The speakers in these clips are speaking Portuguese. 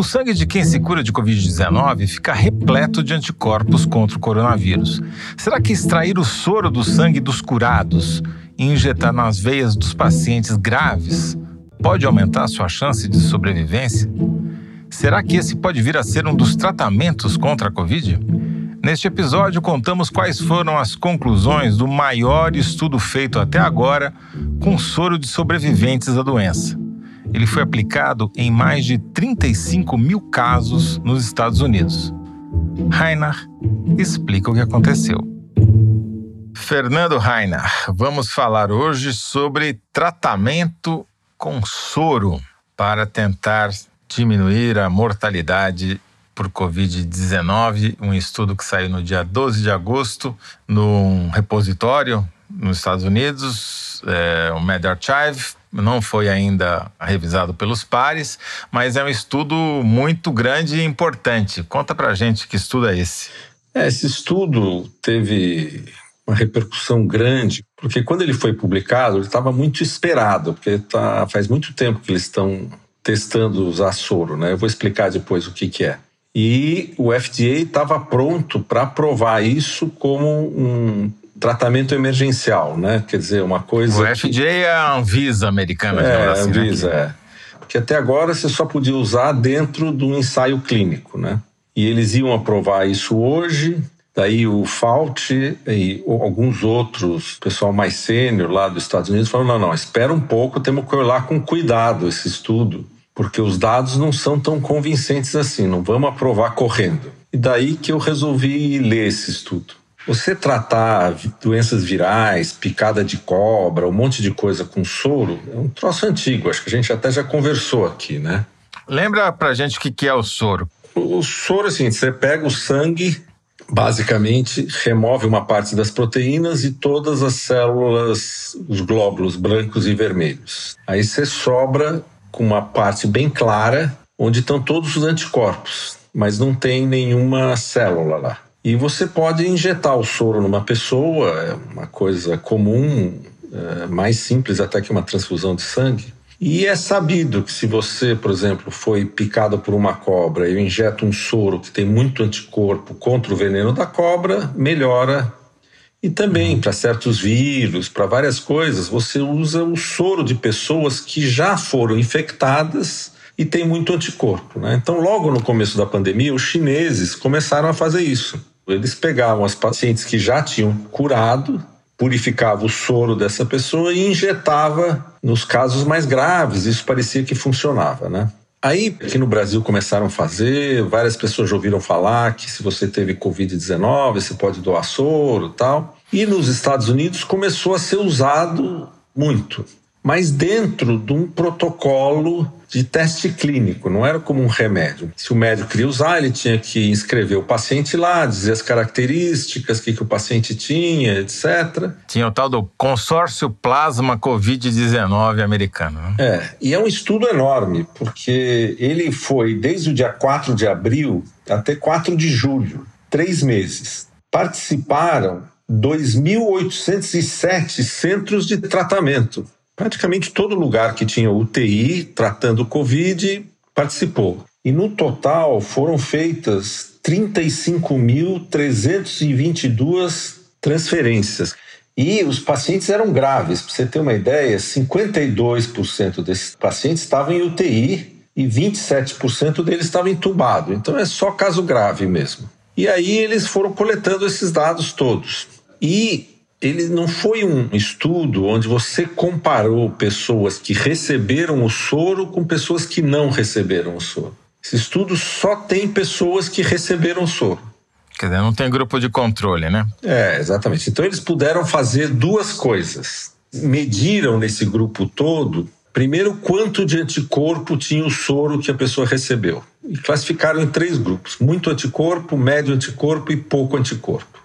O sangue de quem se cura de Covid-19 fica repleto de anticorpos contra o coronavírus. Será que extrair o soro do sangue dos curados e injetar nas veias dos pacientes graves pode aumentar sua chance de sobrevivência? Será que esse pode vir a ser um dos tratamentos contra a Covid? Neste episódio, contamos quais foram as conclusões do maior estudo feito até agora com soro de sobreviventes da doença. Ele foi aplicado em mais de 35 mil casos nos Estados Unidos. Rainer explica o que aconteceu. Fernando Rainer, vamos falar hoje sobre tratamento com soro para tentar diminuir a mortalidade por Covid-19, um estudo que saiu no dia 12 de agosto num repositório nos Estados Unidos, é, o MedArchive, não foi ainda revisado pelos pares, mas é um estudo muito grande e importante. Conta pra gente que estudo é esse. É, esse estudo teve uma repercussão grande, porque quando ele foi publicado, ele estava muito esperado, porque tá, faz muito tempo que eles estão testando usar soro, né? Eu vou explicar depois o que, que é. E o FDA estava pronto para aprovar isso como um tratamento emergencial, né? Quer dizer, uma coisa. O FDA é a Anvisa americana, é, a assim, Anvisa, né? é. Porque até agora você só podia usar dentro de um ensaio clínico, né? E eles iam aprovar isso hoje. Daí o Fauci e alguns outros, pessoal mais sênior lá dos Estados Unidos, falaram: não, não, espera um pouco, temos que olhar com cuidado esse estudo, porque os dados não são tão convincentes assim, não vamos aprovar correndo. E daí que eu resolvi ler esse estudo. Você tratar doenças virais, picada de cobra, um monte de coisa com soro, é um troço antigo, acho que a gente até já conversou aqui, né? Lembra pra gente o que é o soro? O soro, assim, você pega o sangue, basicamente remove uma parte das proteínas e todas as células, os glóbulos brancos e vermelhos. Aí você sobra com uma parte bem clara, onde estão todos os anticorpos, mas não tem nenhuma célula lá. E você pode injetar o soro numa pessoa, é uma coisa comum, é mais simples até que uma transfusão de sangue. E é sabido que se você, por exemplo, foi picado por uma cobra e injeta um soro que tem muito anticorpo contra o veneno da cobra, melhora. E também para certos vírus, para várias coisas, você usa o soro de pessoas que já foram infectadas e tem muito anticorpo. Né? Então, logo no começo da pandemia, os chineses começaram a fazer isso. Eles pegavam as pacientes que já tinham curado, purificava o soro dessa pessoa e injetava nos casos mais graves. Isso parecia que funcionava, né? Aí, aqui no Brasil começaram a fazer, várias pessoas já ouviram falar que se você teve Covid-19, você pode doar soro tal. E nos Estados Unidos começou a ser usado muito mas dentro de um protocolo de teste clínico, não era como um remédio. Se o médico queria usar, ele tinha que inscrever o paciente lá, dizer as características, o que, que o paciente tinha, etc. Tinha o tal do consórcio plasma Covid-19 americano. Né? É, e é um estudo enorme, porque ele foi desde o dia 4 de abril até 4 de julho, três meses. Participaram 2.807 centros de tratamento praticamente todo lugar que tinha UTI tratando Covid participou. E no total foram feitas 35.322 transferências. E os pacientes eram graves. Para você ter uma ideia, 52% desses pacientes estavam em UTI e 27% deles estavam entubados. Então é só caso grave mesmo. E aí eles foram coletando esses dados todos. E ele não foi um estudo onde você comparou pessoas que receberam o soro com pessoas que não receberam o soro. Esse estudo só tem pessoas que receberam o soro. Quer dizer, não tem grupo de controle, né? É, exatamente. Então eles puderam fazer duas coisas. Mediram nesse grupo todo, primeiro, quanto de anticorpo tinha o soro que a pessoa recebeu. E classificaram em três grupos: muito anticorpo, médio anticorpo e pouco anticorpo.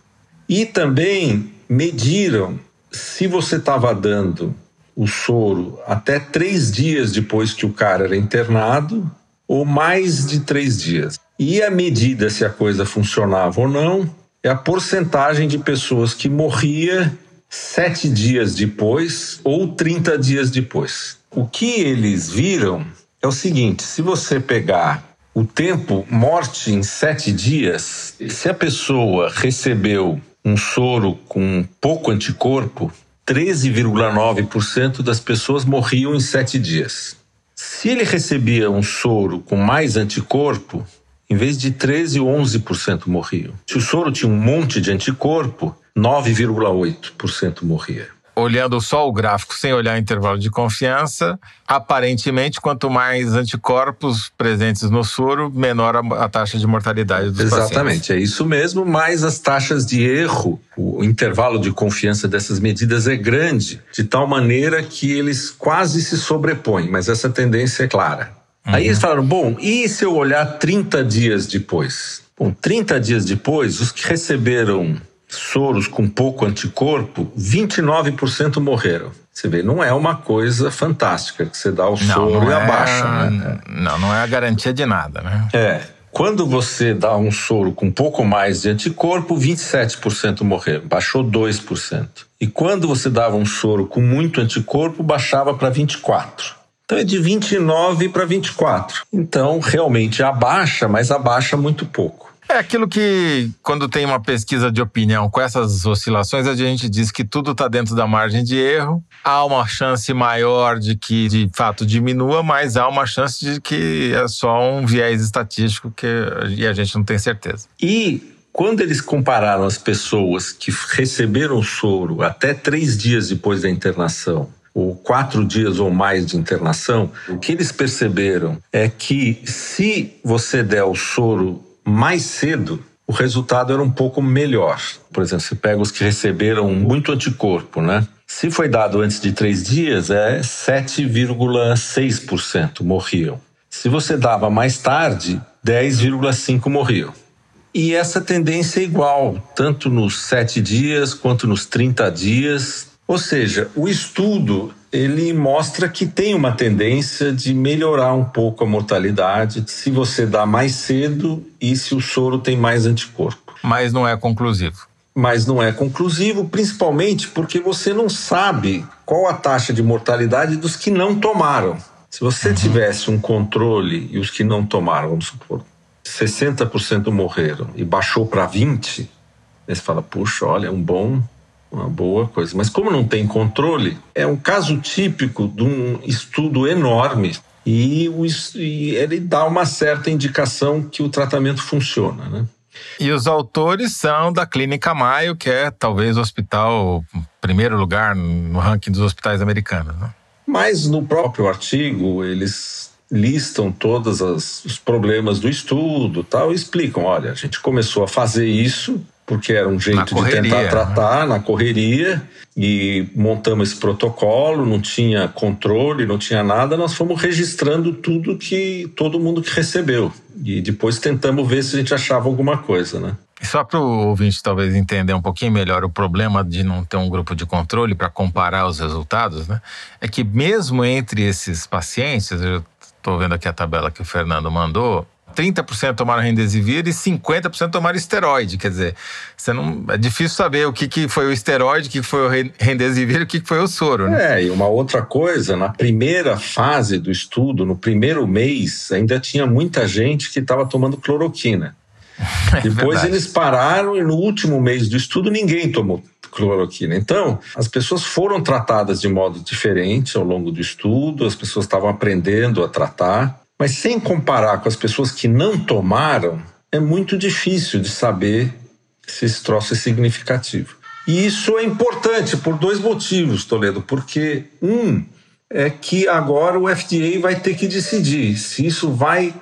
E também mediram se você estava dando o soro até três dias depois que o cara era internado ou mais de três dias. E a medida se a coisa funcionava ou não é a porcentagem de pessoas que morria sete dias depois ou 30 dias depois. O que eles viram é o seguinte: se você pegar o tempo morte em sete dias, se a pessoa recebeu um soro com pouco anticorpo, 13,9% das pessoas morriam em sete dias. Se ele recebia um soro com mais anticorpo, em vez de 13 ou 11% morriam. Se o soro tinha um monte de anticorpo, 9,8% morria olhando só o gráfico sem olhar intervalo de confiança, aparentemente, quanto mais anticorpos presentes no soro, menor a, taxa de mortalidade dos Exatamente, pacientes. Exatamente, é isso mesmo, mas as taxas de erro, o intervalo de confiança dessas medidas é grande, de tal maneira que eles quase se sobrepõem, mas essa tendência é clara. Uhum. Aí eles falaram: bom, e se eu olhar 30 dias depois? Bom, 30 dias depois, os que receberam soros com pouco anticorpo, 29% morreram. Você vê, não é uma coisa fantástica que você dá o soro não, não e é, abaixa, né? Não, não é a garantia de nada, né? É. Quando você dá um soro com um pouco mais de anticorpo, 27% morreram, baixou 2%. E quando você dava um soro com muito anticorpo, baixava para 24%. Então é de 29 para 24. Então realmente abaixa, mas abaixa muito pouco. É aquilo que, quando tem uma pesquisa de opinião com essas oscilações, a gente diz que tudo está dentro da margem de erro. Há uma chance maior de que, de fato, diminua, mas há uma chance de que é só um viés estatístico que, e a gente não tem certeza. E quando eles compararam as pessoas que receberam soro até três dias depois da internação ou quatro dias ou mais de internação, o que eles perceberam é que se você der o soro mais cedo, o resultado era um pouco melhor. Por exemplo, você pega os que receberam muito anticorpo, né? Se foi dado antes de três dias, é 7,6% morriam. Se você dava mais tarde, 10,5% morriam. E essa tendência é igual, tanto nos sete dias quanto nos 30 dias. Ou seja, o estudo ele mostra que tem uma tendência de melhorar um pouco a mortalidade se você dá mais cedo e se o soro tem mais anticorpo. Mas não é conclusivo. Mas não é conclusivo, principalmente porque você não sabe qual a taxa de mortalidade dos que não tomaram. Se você uhum. tivesse um controle e os que não tomaram, vamos supor, 60% morreram e baixou para 20%, você fala, puxa, olha, é um bom uma boa coisa. Mas como não tem controle, é um caso típico de um estudo enorme e, ele dá uma certa indicação que o tratamento funciona, né? E os autores são da Clínica Mayo, que é talvez o hospital primeiro lugar no ranking dos hospitais americanos. Né? Mas no próprio artigo eles listam todos os problemas do estudo, tal, e explicam, olha, a gente começou a fazer isso porque era um jeito de tentar né? tratar na correria e montamos esse protocolo, não tinha controle, não tinha nada, nós fomos registrando tudo que todo mundo que recebeu e depois tentamos ver se a gente achava alguma coisa, né? Só para o ouvinte talvez entender um pouquinho melhor o problema de não ter um grupo de controle para comparar os resultados, né? É que mesmo entre esses pacientes, eu estou vendo aqui a tabela que o Fernando mandou, 30% tomaram Remdesivir e 50% tomaram esteroide. Quer dizer, você não, é difícil saber o que, que foi o esteroide, o que foi o Remdesivir e o que, que foi o soro. Né? É, e uma outra coisa, na primeira fase do estudo, no primeiro mês, ainda tinha muita gente que estava tomando cloroquina. É Depois verdade. eles pararam e no último mês do estudo ninguém tomou cloroquina. Então, as pessoas foram tratadas de modo diferente ao longo do estudo, as pessoas estavam aprendendo a tratar. Mas sem comparar com as pessoas que não tomaram, é muito difícil de saber se esse troço é significativo. E isso é importante por dois motivos, Toledo. Porque, um, é que agora o FDA vai ter que decidir se isso vai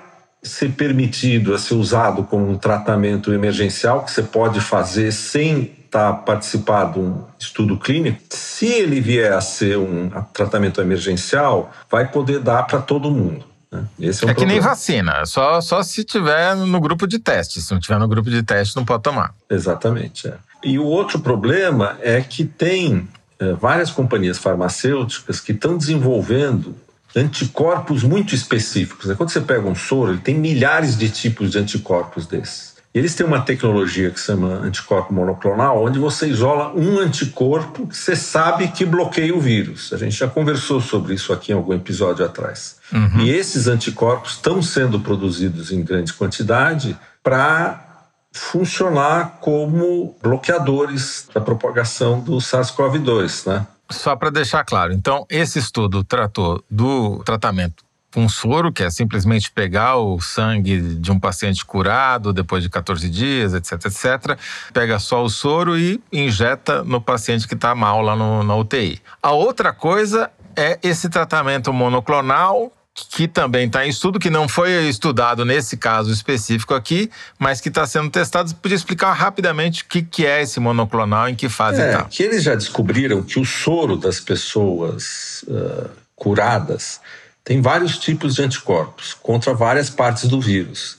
ser permitido a ser usado como um tratamento emergencial que você pode fazer sem estar tá participando de um estudo clínico. Se ele vier a ser um tratamento emergencial, vai poder dar para todo mundo. Né? Esse é, um é que nem vacina, só, só se tiver no grupo de teste. Se não tiver no grupo de teste, não pode tomar. Exatamente. É. E o outro problema é que tem é, várias companhias farmacêuticas que estão desenvolvendo anticorpos muito específicos. Né? Quando você pega um soro, ele tem milhares de tipos de anticorpos desses. Eles têm uma tecnologia que se chama anticorpo monoclonal, onde você isola um anticorpo que você sabe que bloqueia o vírus. A gente já conversou sobre isso aqui em algum episódio atrás. Uhum. E esses anticorpos estão sendo produzidos em grande quantidade para funcionar como bloqueadores da propagação do SARS-CoV-2, né? Só para deixar claro, então esse estudo tratou do tratamento com soro, que é simplesmente pegar o sangue de um paciente curado depois de 14 dias, etc, etc. Pega só o soro e injeta no paciente que está mal lá no, na UTI. A outra coisa é esse tratamento monoclonal que também está em estudo, que não foi estudado nesse caso específico aqui, mas que está sendo testado. Você podia explicar rapidamente o que, que é esse monoclonal, em que fase está? É, que eles já descobriram que o soro das pessoas uh, curadas tem vários tipos de anticorpos contra várias partes do vírus.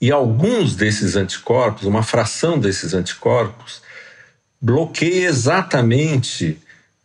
E alguns desses anticorpos, uma fração desses anticorpos, bloqueia exatamente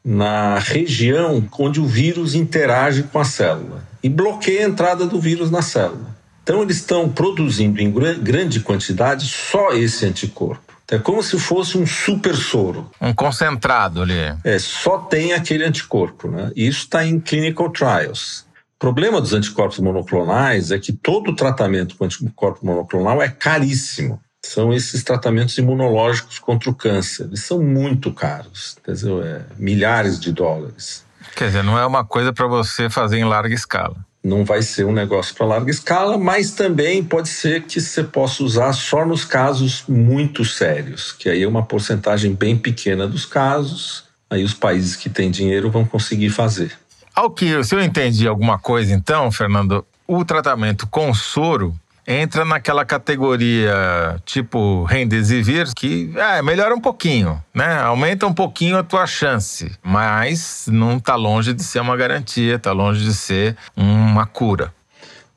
na região onde o vírus interage com a célula e bloqueia a entrada do vírus na célula. Então, eles estão produzindo em grande quantidade só esse anticorpo. É como se fosse um super soro. Um concentrado ali. É, só tem aquele anticorpo. Né? E isso está em clinical trials. O problema dos anticorpos monoclonais é que todo tratamento com anticorpo monoclonal é caríssimo são esses tratamentos imunológicos contra o câncer. Eles são muito caros, quer dizer, é, milhares de dólares. Quer dizer, não é uma coisa para você fazer em larga escala. Não vai ser um negócio para larga escala, mas também pode ser que você possa usar só nos casos muito sérios, que aí é uma porcentagem bem pequena dos casos. Aí os países que têm dinheiro vão conseguir fazer. Ao que, se eu entendi alguma coisa, então, Fernando, o tratamento com soro entra naquela categoria tipo Remdesivir, que é, melhora um pouquinho, né? Aumenta um pouquinho a tua chance, mas não está longe de ser uma garantia, está longe de ser uma cura.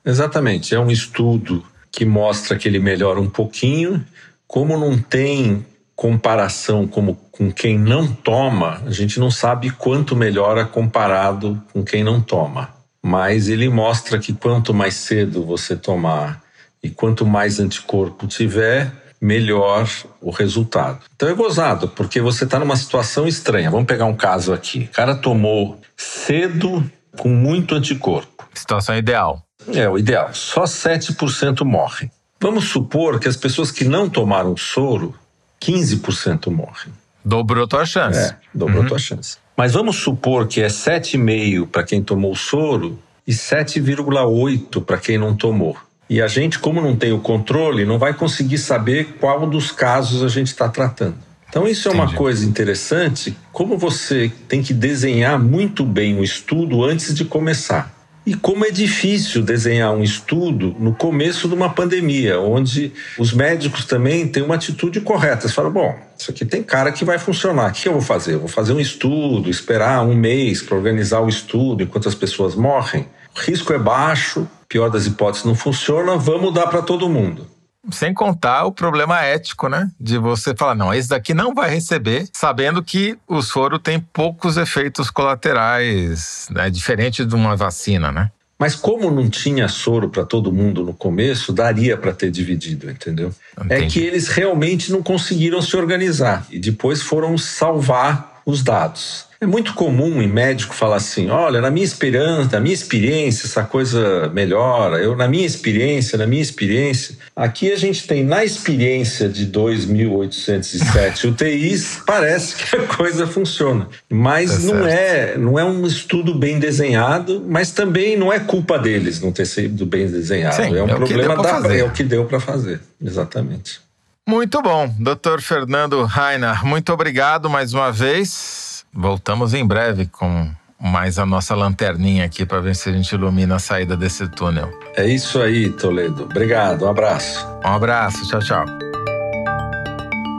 Exatamente, é um estudo que mostra que ele melhora um pouquinho. Como não tem comparação como com quem não toma, a gente não sabe quanto melhora comparado com quem não toma. Mas ele mostra que quanto mais cedo você tomar e quanto mais anticorpo tiver, melhor o resultado. Então é gozado, porque você está numa situação estranha. Vamos pegar um caso aqui. O cara tomou cedo com muito anticorpo. Situação ideal. É, o ideal. Só 7% morrem. Vamos supor que as pessoas que não tomaram soro, 15% morrem. Dobrou tua chance. É, dobrou uhum. tua chance. Mas vamos supor que é 7,5 para quem tomou soro e 7,8 para quem não tomou. E a gente, como não tem o controle, não vai conseguir saber qual dos casos a gente está tratando. Então, isso é uma Entendi. coisa interessante, como você tem que desenhar muito bem o estudo antes de começar. E como é difícil desenhar um estudo no começo de uma pandemia, onde os médicos também têm uma atitude correta. Você fala, bom, isso aqui tem cara que vai funcionar. O que eu vou fazer? Vou fazer um estudo, esperar um mês para organizar o estudo enquanto as pessoas morrem? O risco é baixo, pior das hipóteses não funciona, vamos dar para todo mundo. Sem contar o problema ético, né? De você falar, não, esse daqui não vai receber, sabendo que o soro tem poucos efeitos colaterais, né? Diferente de uma vacina, né? Mas como não tinha soro para todo mundo no começo, daria para ter dividido, entendeu? É Entendi. É que eles realmente não conseguiram se organizar e depois foram salvar os dados. É muito comum em médico falar assim: olha, na minha experiência, na minha experiência, essa coisa melhora. Eu, na minha experiência, na minha experiência. Aqui a gente tem, na experiência de 2.807 UTIs, parece que a coisa funciona. Mas tá não, é, não é um estudo bem desenhado, mas também não é culpa deles não ter sido bem desenhado. Sim, é um é problema da. Fazer. É o que deu para fazer. Exatamente. Muito bom, Dr. Fernando Rainer, muito obrigado mais uma vez. Voltamos em breve com mais a nossa lanterninha aqui para ver se a gente ilumina a saída desse túnel. É isso aí, Toledo. Obrigado, um abraço. Um abraço, tchau, tchau.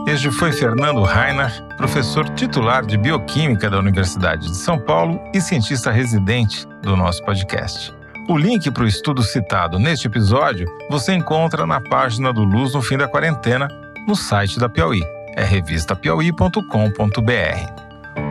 Este foi Fernando Rainer, professor titular de Bioquímica da Universidade de São Paulo e cientista residente do nosso podcast. O link para o estudo citado neste episódio você encontra na página do Luz no Fim da Quarentena, no site da Piauí. é revistapiauí.com.br.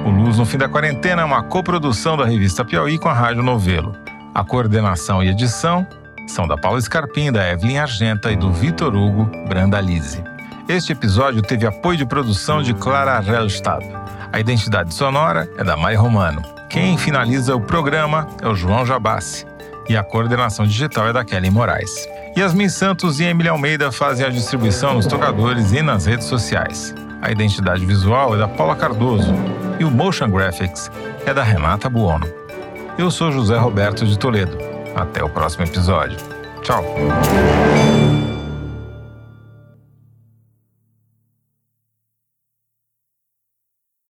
O Luz no Fim da Quarentena é uma coprodução da revista Piauí com a Rádio Novelo. A coordenação e edição são da Paula Scarpim, da Evelyn Argenta e do Vitor Hugo Brandalize. Este episódio teve apoio de produção de Clara Rellstab. A identidade sonora é da Mai Romano. Quem finaliza o programa é o João Jabassi. E a coordenação digital é da Kelly Moraes. Yasmin Santos e Emília Almeida fazem a distribuição nos tocadores e nas redes sociais. A identidade visual é da Paula Cardoso e o Motion Graphics é da Renata Buono. Eu sou José Roberto de Toledo. Até o próximo episódio. Tchau.